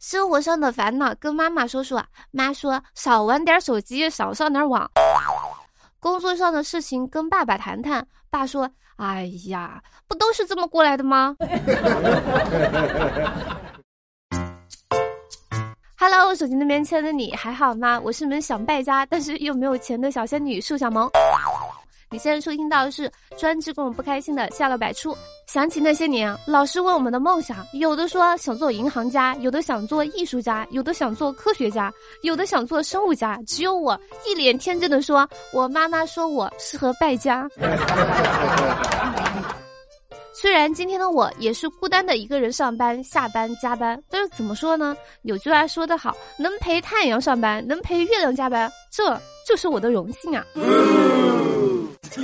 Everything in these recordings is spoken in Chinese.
生活上的烦恼跟妈妈说说，妈说少玩点手机，少上点网。工作上的事情跟爸爸谈谈，爸说：“哎呀，不都是这么过来的吗？” Hello，手机那边亲爱的你还好吗？我是你们想败家但是又没有钱的小仙女树小萌。你现在收听到的是专治各种不开心的下乐百出。想起那些年，老师问我们的梦想，有的说想做银行家，有的想做艺术家，有的想做科学家，有的想做生物家，只有我一脸天真的说，我妈妈说我适合败家。虽然今天的我也是孤单的一个人上班、下班、加班，但是怎么说呢？有句话说得好，能陪太阳上班，能陪月亮加班，这就是我的荣幸啊。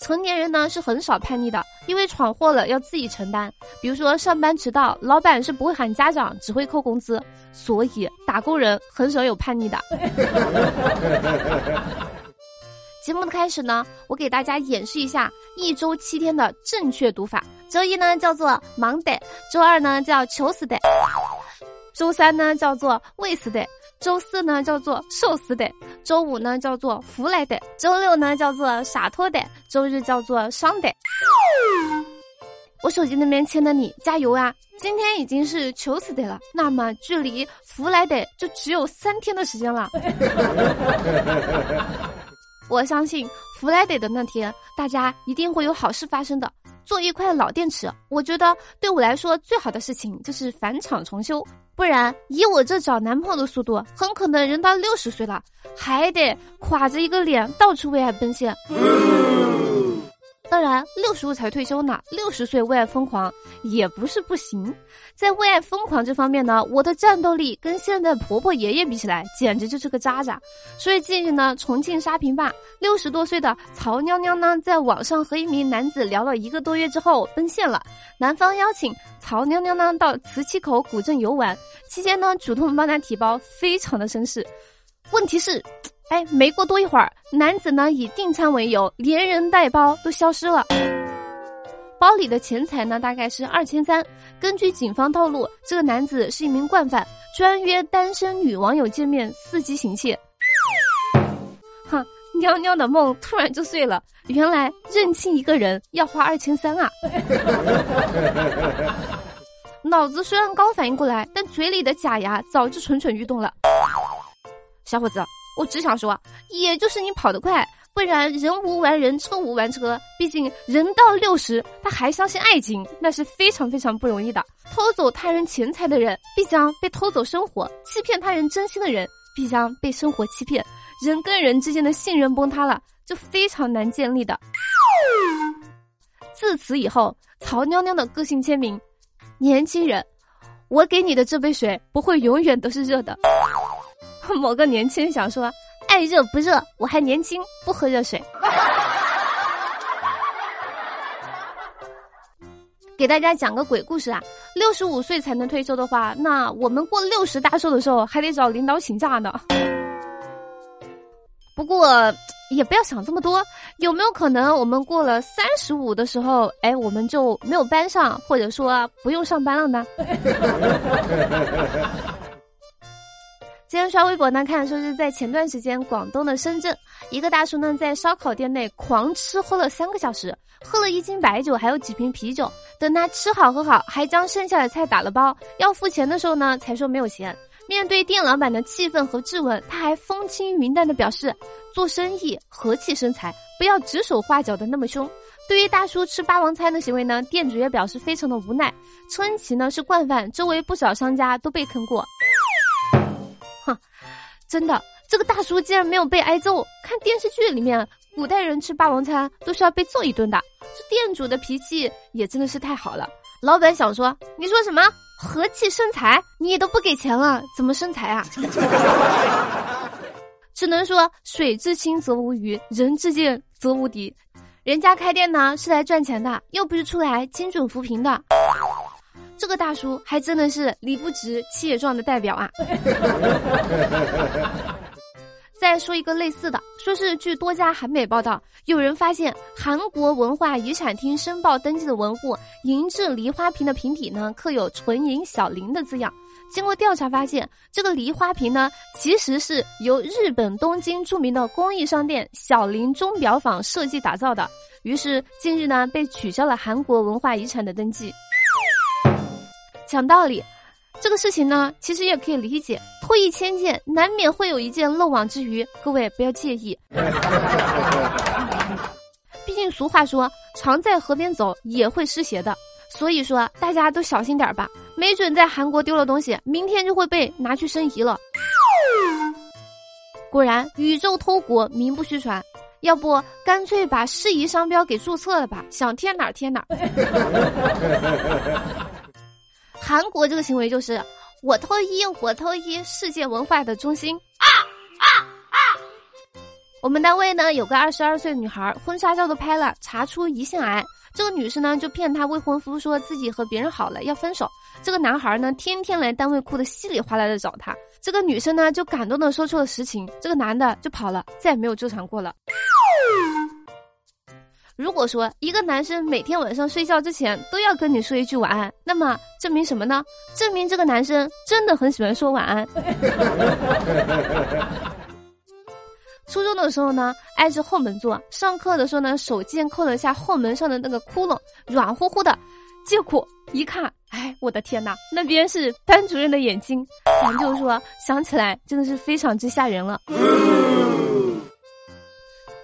成年人呢是很少叛逆的，因为闯祸了要自己承担。比如说上班迟到，老板是不会喊家长，只会扣工资，所以打工人很少有叛逆的。节目的开始呢，我给大家演示一下一周七天的正确读法。周一呢叫做 Monday，周二呢叫求死的，周三呢叫做未死的。周四呢叫做寿司的，周五呢叫做福来的，周六呢叫做洒脱的，周日叫做伤的。我手机那边签的你加油啊！今天已经是求死的了，那么距离福来的就只有三天的时间了。我相信福来得的那天，大家一定会有好事发生的。做一块老电池，我觉得对我来说最好的事情就是返厂重修。不然，以我这找男朋友的速度，很可能人到六十岁了，还得垮着一个脸到处为爱奔现。当然，六十五才退休呢，六十岁为爱疯狂也不是不行。在为爱疯狂这方面呢，我的战斗力跟现在婆婆爷爷比起来，简直就是个渣渣。所以近日呢，重庆沙坪坝六十多岁的曹嬢嬢呢，在网上和一名男子聊了一个多月之后奔现了。男方邀请曹嬢嬢呢到磁器口古镇游玩，期间呢主动帮她提包，非常的绅士。问题是。哎，没过多一会儿，男子呢以订餐为由，连人带包都消失了。包里的钱财呢大概是二千三。根据警方透露，这个男子是一名惯犯，专约单身女网友见面，伺机行窃。哼，娘娘的梦突然就碎了，原来认清一个人要花二千三啊！脑子虽然刚反应过来，但嘴里的假牙早就蠢蠢欲动了。小伙子。我只想说，也就是你跑得快，不然人无完人，车无完车。毕竟人到六十，他还相信爱情，那是非常非常不容易的。偷走他人钱财的人，必将被偷走生活；欺骗他人真心的人，必将被生活欺骗。人跟人之间的信任崩塌了，就非常难建立的。自此以后，曹娘娘的个性签名：年轻人，我给你的这杯水不会永远都是热的。某个年轻人想说：“爱热不热，我还年轻，不喝热水。” 给大家讲个鬼故事啊！六十五岁才能退休的话，那我们过六十大寿的时候还得找领导请假呢。不过也不要想这么多，有没有可能我们过了三十五的时候，哎，我们就没有班上，或者说不用上班了呢？今天刷微博呢，看说是在前段时间，广东的深圳，一个大叔呢在烧烤店内狂吃喝了三个小时，喝了一斤白酒，还有几瓶啤酒。等他吃好喝好，还将剩下的菜打了包，要付钱的时候呢，才说没有钱。面对店老板的气愤和质问，他还风轻云淡的表示，做生意和气生财，不要指手画脚的那么凶。对于大叔吃霸王餐的行为呢，店主也表示非常的无奈，称其呢是惯犯，周围不少商家都被坑过。真的，这个大叔竟然没有被挨揍。看电视剧里面，古代人吃霸王餐都是要被揍一顿的。这店主的脾气也真的是太好了。老板想说，你说什么和气生财？你都不给钱了，怎么生财啊？只能说水至清则无鱼，人至贱则无敌。人家开店呢是来赚钱的，又不是出来精准扶贫的。这个大叔还真的是理不直气也壮的代表啊！再说一个类似的，说是据多家韩媒报道，有人发现韩国文化遗产厅申报登记的文物银质梨花瓶的瓶体呢，刻有“纯银小林”的字样。经过调查发现，这个梨花瓶呢，其实是由日本东京著名的工艺商店小林钟表坊设计打造的。于是近日呢，被取消了韩国文化遗产的登记。讲道理，这个事情呢，其实也可以理解。脱一千件，难免会有一件漏网之鱼，各位不要介意。毕竟俗话说，常在河边走也会湿鞋的。所以说，大家都小心点吧，没准在韩国丢了东西，明天就会被拿去申遗了。果然，宇宙偷国名不虚传，要不干脆把适宜商标给注册了吧？想贴哪儿贴哪儿。韩国这个行为就是我脱衣，我脱衣，世界文化的中心。啊啊啊！我们单位呢有个二十二岁女孩，婚纱照都拍了，查出胰腺癌。这个女生呢，就骗她未婚夫说自己和别人好了要分手。这个男孩呢，天天来单位哭的稀里哗啦的找她。这个女生呢，就感动的说出了实情。这个男的就跑了，再也没有纠缠过了。如果说一个男生每天晚上睡觉之前都要跟你说一句晚安，那么证明什么呢？证明这个男生真的很喜欢说晚安。初中的时候呢，挨着后门坐。上课的时候呢，手贱扣了下后门上的那个窟窿，软乎乎的。结果一看，哎，我的天哪，那边是班主任的眼睛。咱就说，想起来真的是非常之吓人了。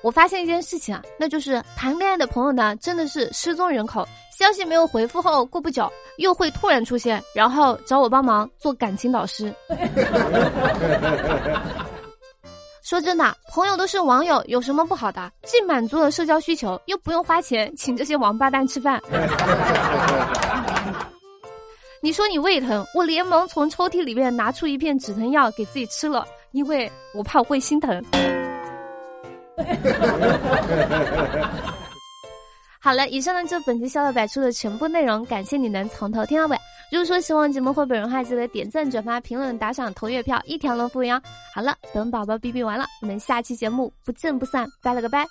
我发现一件事情啊，那就是谈恋爱的朋友呢，真的是失踪人口。消息没有回复后，过不久又会突然出现，然后找我帮忙做感情导师。说真的，朋友都是网友，有什么不好的？既满足了社交需求，又不用花钱请这些王八蛋吃饭。你说你胃疼，我连忙从抽屉里面拿出一片止疼药给自己吃了，因为我怕我会心疼。好了，以上呢就本期笑料百出的全部内容，感谢你能从头听到尾。如果说喜欢节目或本人的话，记得点赞、转发、评论、打赏、投月票，一条龙服务哟。好了，等宝宝哔哔完了，我们下期节目不见不散，拜了个拜。